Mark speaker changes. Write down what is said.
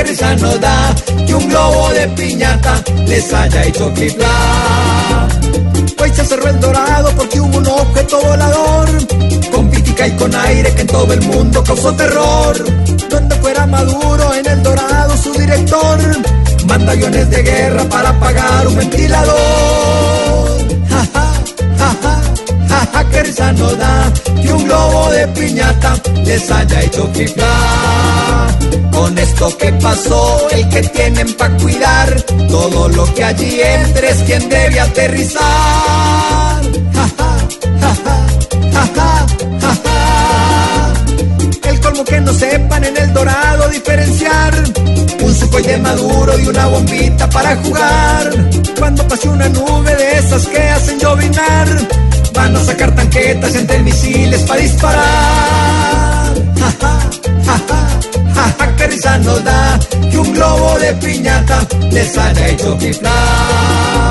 Speaker 1: que risa no da que un globo de piñata les haya hecho fliplar. Hoy se cerró el dorado porque hubo un objeto volador con pitica y con aire que en todo el mundo causó terror. Donde fuera Maduro en el dorado su director manda aviones de guerra para pagar un ventilador. Ja, ja, ja, que risa no da que un globo de piñata les haya hecho fliplar. Con esto que pasó, el que tienen pa' cuidar, todo lo que allí entre es quien debe aterrizar. El colmo que no sepan en el dorado diferenciar un sucoy de maduro y una bombita para jugar. Cuando pase una nube de esas que hacen llovinar, van a sacar tanquetas entre misiles para disparar. Globo de piñata les haya hecho flipar.